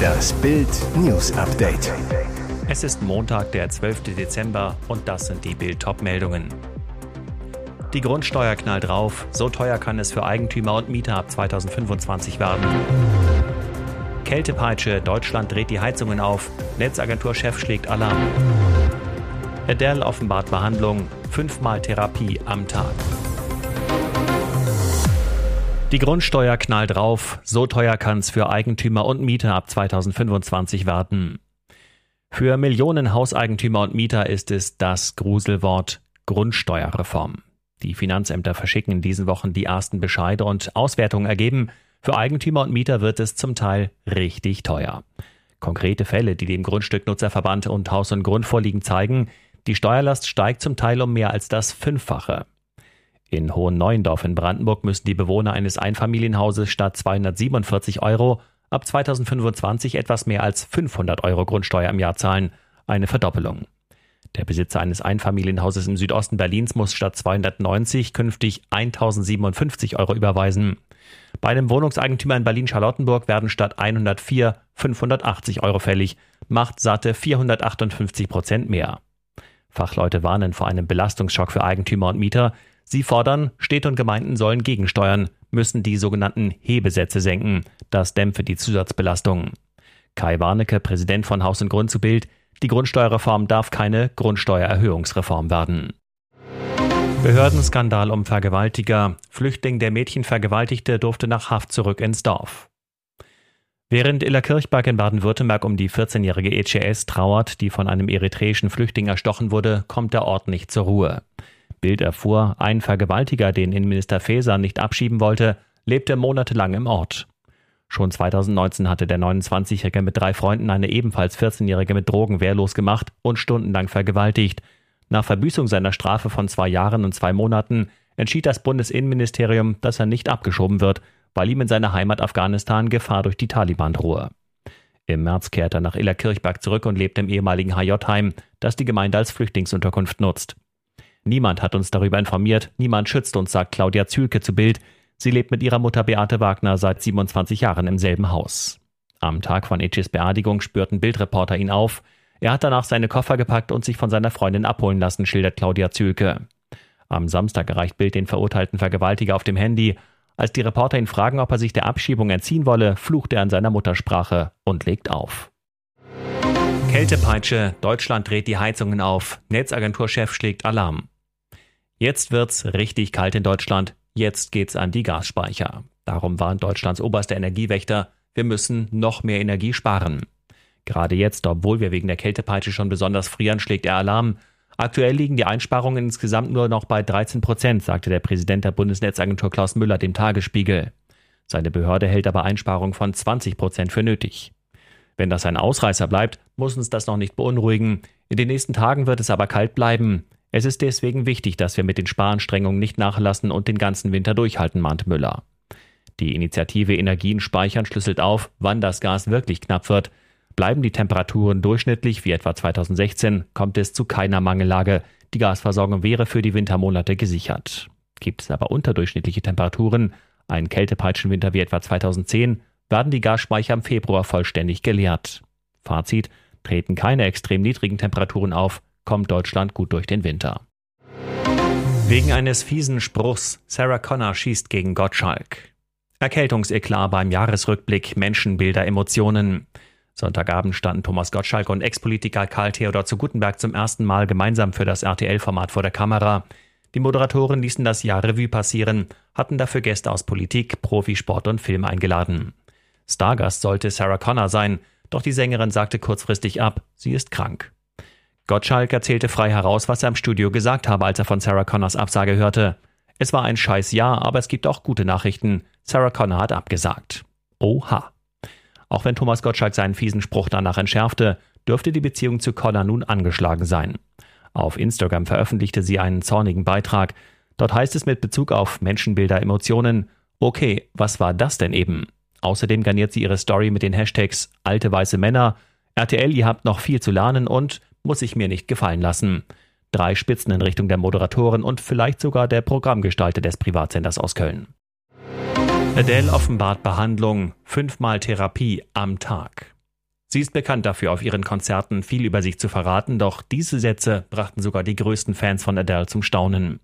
Das Bild News Update. Es ist Montag, der 12. Dezember und das sind die Bild meldungen Die Grundsteuer knallt drauf, so teuer kann es für Eigentümer und Mieter ab 2025 werden. Kältepeitsche, Deutschland dreht die Heizungen auf, Netzagenturchef schlägt Alarm. Adele offenbart Behandlung, fünfmal Therapie am Tag. Die Grundsteuer knallt drauf, so teuer kann es für Eigentümer und Mieter ab 2025 werden. Für Millionen Hauseigentümer und Mieter ist es das Gruselwort Grundsteuerreform. Die Finanzämter verschicken in diesen Wochen die ersten Bescheide und Auswertungen ergeben, für Eigentümer und Mieter wird es zum Teil richtig teuer. Konkrete Fälle, die dem Grundstücknutzerverband und Haus und Grund vorliegen, zeigen, die Steuerlast steigt zum Teil um mehr als das Fünffache. In Hohen Neuendorf in Brandenburg müssen die Bewohner eines Einfamilienhauses statt 247 Euro ab 2025 etwas mehr als 500 Euro Grundsteuer im Jahr zahlen, eine Verdoppelung. Der Besitzer eines Einfamilienhauses im Südosten Berlins muss statt 290 künftig 1057 Euro überweisen. Bei einem Wohnungseigentümer in Berlin-Charlottenburg werden statt 104 580 Euro fällig, macht satte 458 Prozent mehr. Fachleute warnen vor einem Belastungsschock für Eigentümer und Mieter, Sie fordern, Städte und Gemeinden sollen gegensteuern, müssen die sogenannten Hebesätze senken. Das dämpfe die Zusatzbelastung. Kai Warnecke, Präsident von Haus und Grund zu Bild, die Grundsteuerreform darf keine Grundsteuererhöhungsreform werden. Behördenskandal um Vergewaltiger. Flüchtling, der Mädchen vergewaltigte, durfte nach Haft zurück ins Dorf. Während Illa Kirchberg in Baden-Württemberg um die 14-jährige ECS trauert, die von einem eritreischen Flüchtling erstochen wurde, kommt der Ort nicht zur Ruhe. Bild erfuhr, ein Vergewaltiger, den Innenminister Faeser nicht abschieben wollte, lebte monatelang im Ort. Schon 2019 hatte der 29-Jährige mit drei Freunden eine ebenfalls 14-Jährige mit Drogen wehrlos gemacht und stundenlang vergewaltigt. Nach Verbüßung seiner Strafe von zwei Jahren und zwei Monaten entschied das Bundesinnenministerium, dass er nicht abgeschoben wird, weil ihm in seiner Heimat Afghanistan Gefahr durch die Taliban drohe. Im März kehrte er nach Illerkirchberg zurück und lebte im ehemaligen HJ-Heim, das die Gemeinde als Flüchtlingsunterkunft nutzt. Niemand hat uns darüber informiert, niemand schützt uns, sagt Claudia Zülke zu Bild. Sie lebt mit ihrer Mutter Beate Wagner seit 27 Jahren im selben Haus. Am Tag von Itchis Beerdigung spürten Bildreporter ihn auf. Er hat danach seine Koffer gepackt und sich von seiner Freundin abholen lassen, schildert Claudia Zülke. Am Samstag erreicht Bild den verurteilten Vergewaltiger auf dem Handy. Als die Reporter ihn fragen, ob er sich der Abschiebung entziehen wolle, flucht er in seiner Muttersprache und legt auf. Kältepeitsche, Deutschland dreht die Heizungen auf, Netzagenturchef schlägt Alarm. Jetzt wird's richtig kalt in Deutschland, jetzt geht's an die Gasspeicher. Darum warnt Deutschlands oberster Energiewächter, wir müssen noch mehr Energie sparen. Gerade jetzt, obwohl wir wegen der Kältepeitsche schon besonders frieren, schlägt er Alarm. Aktuell liegen die Einsparungen insgesamt nur noch bei 13 Prozent, sagte der Präsident der Bundesnetzagentur Klaus Müller dem Tagesspiegel. Seine Behörde hält aber Einsparungen von 20 Prozent für nötig. Wenn das ein Ausreißer bleibt, muss uns das noch nicht beunruhigen. In den nächsten Tagen wird es aber kalt bleiben. Es ist deswegen wichtig, dass wir mit den Sparanstrengungen nicht nachlassen und den ganzen Winter durchhalten, mahnt Müller. Die Initiative Energien speichern schlüsselt auf, wann das Gas wirklich knapp wird. Bleiben die Temperaturen durchschnittlich wie etwa 2016, kommt es zu keiner Mangellage. Die Gasversorgung wäre für die Wintermonate gesichert. Gibt es aber unterdurchschnittliche Temperaturen, einen Kältepeitschenwinter wie etwa 2010, werden die Gasspeicher im Februar vollständig geleert. Fazit, treten keine extrem niedrigen Temperaturen auf, kommt Deutschland gut durch den Winter. Wegen eines fiesen Spruchs, Sarah Connor schießt gegen Gottschalk. Erkältungseklar beim Jahresrückblick, Menschenbilder, Emotionen. Sonntagabend standen Thomas Gottschalk und Ex-Politiker Karl Theodor zu Gutenberg zum ersten Mal gemeinsam für das RTL-Format vor der Kamera. Die Moderatoren ließen das Jahr Revue passieren, hatten dafür Gäste aus Politik, Profisport und Film eingeladen. Stargast sollte Sarah Connor sein, doch die Sängerin sagte kurzfristig ab, sie ist krank. Gottschalk erzählte frei heraus, was er im Studio gesagt habe, als er von Sarah Connors Absage hörte. Es war ein scheiß Jahr, aber es gibt auch gute Nachrichten. Sarah Connor hat abgesagt. Oha. Auch wenn Thomas Gottschalk seinen fiesen Spruch danach entschärfte, dürfte die Beziehung zu Connor nun angeschlagen sein. Auf Instagram veröffentlichte sie einen zornigen Beitrag. Dort heißt es mit Bezug auf Menschenbilder, Emotionen, okay, was war das denn eben? Außerdem garniert sie ihre Story mit den Hashtags alte weiße Männer, RTL, ihr habt noch viel zu lernen und muss ich mir nicht gefallen lassen. Drei Spitzen in Richtung der Moderatoren und vielleicht sogar der Programmgestalter des Privatsenders aus Köln. Adele offenbart Behandlung, fünfmal Therapie am Tag. Sie ist bekannt dafür, auf ihren Konzerten viel über sich zu verraten, doch diese Sätze brachten sogar die größten Fans von Adele zum Staunen.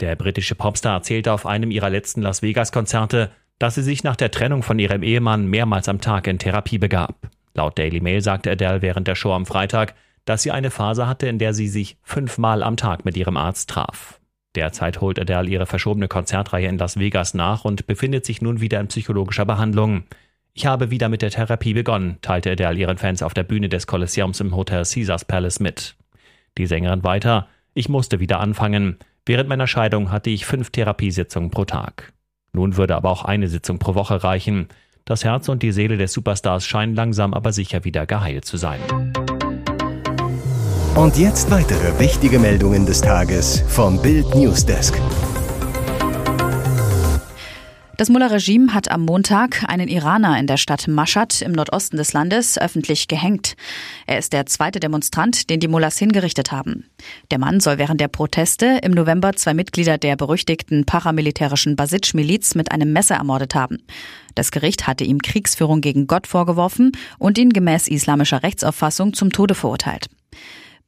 Der britische Popstar erzählte auf einem ihrer letzten Las Vegas-Konzerte, dass sie sich nach der Trennung von ihrem Ehemann mehrmals am Tag in Therapie begab. Laut Daily Mail sagte Adele während der Show am Freitag, dass sie eine Phase hatte, in der sie sich fünfmal am Tag mit ihrem Arzt traf. Derzeit holt Adele ihre verschobene Konzertreihe in Las Vegas nach und befindet sich nun wieder in psychologischer Behandlung. Ich habe wieder mit der Therapie begonnen, teilte Adele ihren Fans auf der Bühne des Kolosseums im Hotel Caesars Palace mit. Die Sängerin weiter, ich musste wieder anfangen. Während meiner Scheidung hatte ich fünf Therapiesitzungen pro Tag. Nun würde aber auch eine Sitzung pro Woche reichen. Das Herz und die Seele des Superstars scheinen langsam aber sicher wieder geheilt zu sein. Und jetzt weitere wichtige Meldungen des Tages vom Bild Newsdesk. Das Mullah-Regime hat am Montag einen Iraner in der Stadt Mashhad im Nordosten des Landes öffentlich gehängt. Er ist der zweite Demonstrant, den die Mullahs hingerichtet haben. Der Mann soll während der Proteste im November zwei Mitglieder der berüchtigten paramilitärischen Basij-Miliz mit einem Messer ermordet haben. Das Gericht hatte ihm Kriegsführung gegen Gott vorgeworfen und ihn gemäß islamischer Rechtsauffassung zum Tode verurteilt.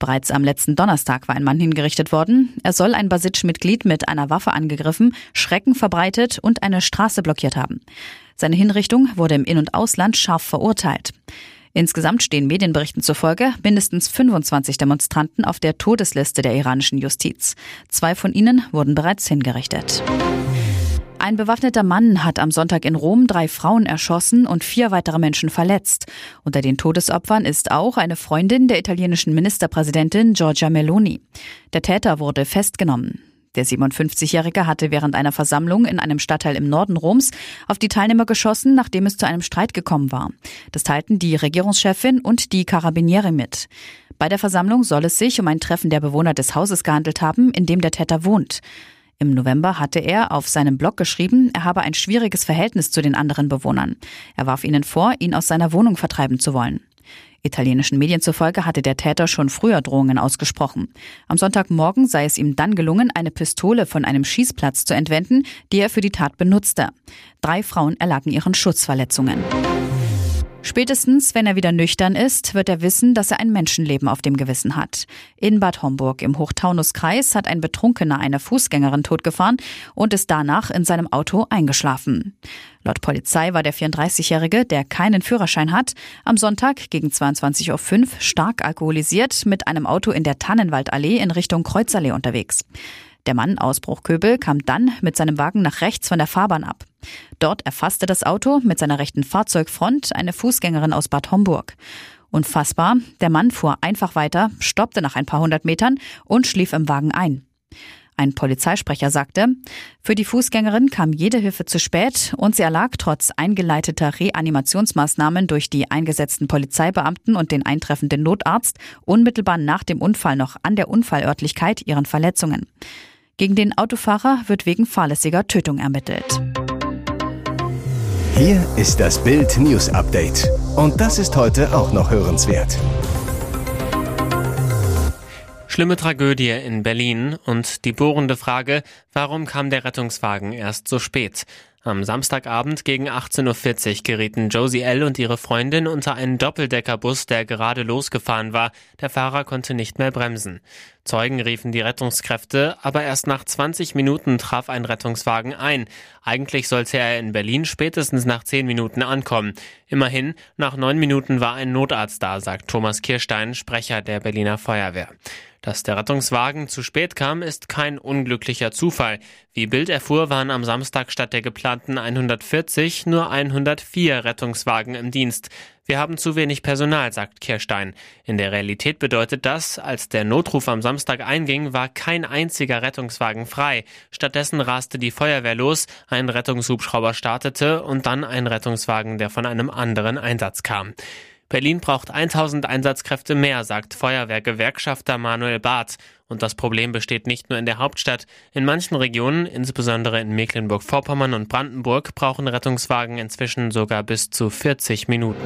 Bereits am letzten Donnerstag war ein Mann hingerichtet worden. Er soll ein Basitsch-Mitglied mit einer Waffe angegriffen, Schrecken verbreitet und eine Straße blockiert haben. Seine Hinrichtung wurde im In- und Ausland scharf verurteilt. Insgesamt stehen Medienberichten zufolge mindestens 25 Demonstranten auf der Todesliste der iranischen Justiz. Zwei von ihnen wurden bereits hingerichtet. Ein bewaffneter Mann hat am Sonntag in Rom drei Frauen erschossen und vier weitere Menschen verletzt. Unter den Todesopfern ist auch eine Freundin der italienischen Ministerpräsidentin Giorgia Meloni. Der Täter wurde festgenommen. Der 57-Jährige hatte während einer Versammlung in einem Stadtteil im Norden Roms auf die Teilnehmer geschossen, nachdem es zu einem Streit gekommen war. Das teilten die Regierungschefin und die Karabiniere mit. Bei der Versammlung soll es sich um ein Treffen der Bewohner des Hauses gehandelt haben, in dem der Täter wohnt. Im November hatte er auf seinem Blog geschrieben, er habe ein schwieriges Verhältnis zu den anderen Bewohnern. Er warf ihnen vor, ihn aus seiner Wohnung vertreiben zu wollen. Italienischen Medien zufolge hatte der Täter schon früher Drohungen ausgesprochen. Am Sonntagmorgen sei es ihm dann gelungen, eine Pistole von einem Schießplatz zu entwenden, die er für die Tat benutzte. Drei Frauen erlagen ihren Schutzverletzungen. Spätestens, wenn er wieder nüchtern ist, wird er wissen, dass er ein Menschenleben auf dem Gewissen hat. In Bad Homburg im Hochtaunuskreis hat ein Betrunkener eine Fußgängerin totgefahren und ist danach in seinem Auto eingeschlafen. Laut Polizei war der 34-Jährige, der keinen Führerschein hat, am Sonntag gegen 22.05 Uhr stark alkoholisiert mit einem Auto in der Tannenwaldallee in Richtung Kreuzallee unterwegs. Der Mann aus Bruchköbel kam dann mit seinem Wagen nach rechts von der Fahrbahn ab. Dort erfasste das Auto mit seiner rechten Fahrzeugfront eine Fußgängerin aus Bad Homburg. Unfassbar, der Mann fuhr einfach weiter, stoppte nach ein paar hundert Metern und schlief im Wagen ein. Ein Polizeisprecher sagte, für die Fußgängerin kam jede Hilfe zu spät und sie erlag trotz eingeleiteter Reanimationsmaßnahmen durch die eingesetzten Polizeibeamten und den eintreffenden Notarzt unmittelbar nach dem Unfall noch an der Unfallörtlichkeit ihren Verletzungen. Gegen den Autofahrer wird wegen fahrlässiger Tötung ermittelt. Hier ist das Bild News Update. Und das ist heute auch noch hörenswert. Schlimme Tragödie in Berlin und die bohrende Frage, warum kam der Rettungswagen erst so spät? Am Samstagabend gegen 18.40 Uhr gerieten Josie L. und ihre Freundin unter einen Doppeldeckerbus, der gerade losgefahren war. Der Fahrer konnte nicht mehr bremsen. Zeugen riefen die Rettungskräfte, aber erst nach 20 Minuten traf ein Rettungswagen ein. Eigentlich sollte er in Berlin spätestens nach 10 Minuten ankommen. Immerhin, nach 9 Minuten war ein Notarzt da, sagt Thomas Kirstein, Sprecher der Berliner Feuerwehr. Dass der Rettungswagen zu spät kam, ist kein unglücklicher Zufall. Wie Bild erfuhr, waren am Samstag statt der geplanten 140 nur 104 Rettungswagen im Dienst. Wir haben zu wenig Personal, sagt Kirstein. In der Realität bedeutet das, als der Notruf am Samstag einging, war kein einziger Rettungswagen frei. Stattdessen raste die Feuerwehr los, ein Rettungshubschrauber startete und dann ein Rettungswagen, der von einem anderen Einsatz kam. Berlin braucht 1000 Einsatzkräfte mehr, sagt Feuerwehrgewerkschafter Manuel Barth. Und das Problem besteht nicht nur in der Hauptstadt. In manchen Regionen, insbesondere in Mecklenburg-Vorpommern und Brandenburg, brauchen Rettungswagen inzwischen sogar bis zu 40 Minuten.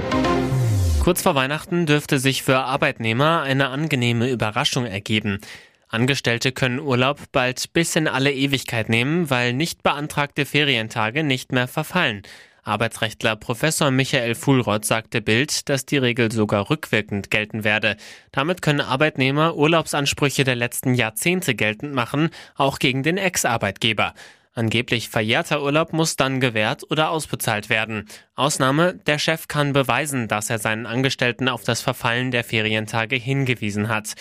Kurz vor Weihnachten dürfte sich für Arbeitnehmer eine angenehme Überraschung ergeben. Angestellte können Urlaub bald bis in alle Ewigkeit nehmen, weil nicht beantragte Ferientage nicht mehr verfallen. Arbeitsrechtler Professor Michael Fuhlrott sagte Bild, dass die Regel sogar rückwirkend gelten werde. Damit können Arbeitnehmer Urlaubsansprüche der letzten Jahrzehnte geltend machen, auch gegen den Ex-Arbeitgeber. Angeblich verjährter Urlaub muss dann gewährt oder ausbezahlt werden. Ausnahme, der Chef kann beweisen, dass er seinen Angestellten auf das Verfallen der Ferientage hingewiesen hat.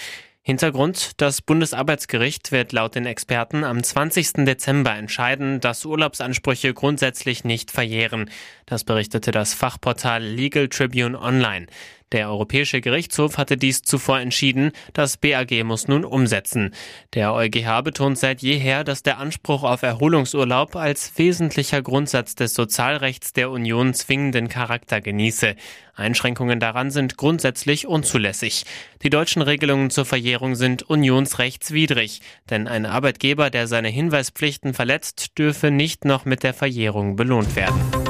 Hintergrund, das Bundesarbeitsgericht wird laut den Experten am 20. Dezember entscheiden, dass Urlaubsansprüche grundsätzlich nicht verjähren. Das berichtete das Fachportal Legal Tribune Online. Der Europäische Gerichtshof hatte dies zuvor entschieden, das BAG muss nun umsetzen. Der EuGH betont seit jeher, dass der Anspruch auf Erholungsurlaub als wesentlicher Grundsatz des Sozialrechts der Union zwingenden Charakter genieße. Einschränkungen daran sind grundsätzlich unzulässig. Die deutschen Regelungen zur Verjährung sind unionsrechtswidrig, denn ein Arbeitgeber, der seine Hinweispflichten verletzt, dürfe nicht noch mit der Verjährung belohnt werden.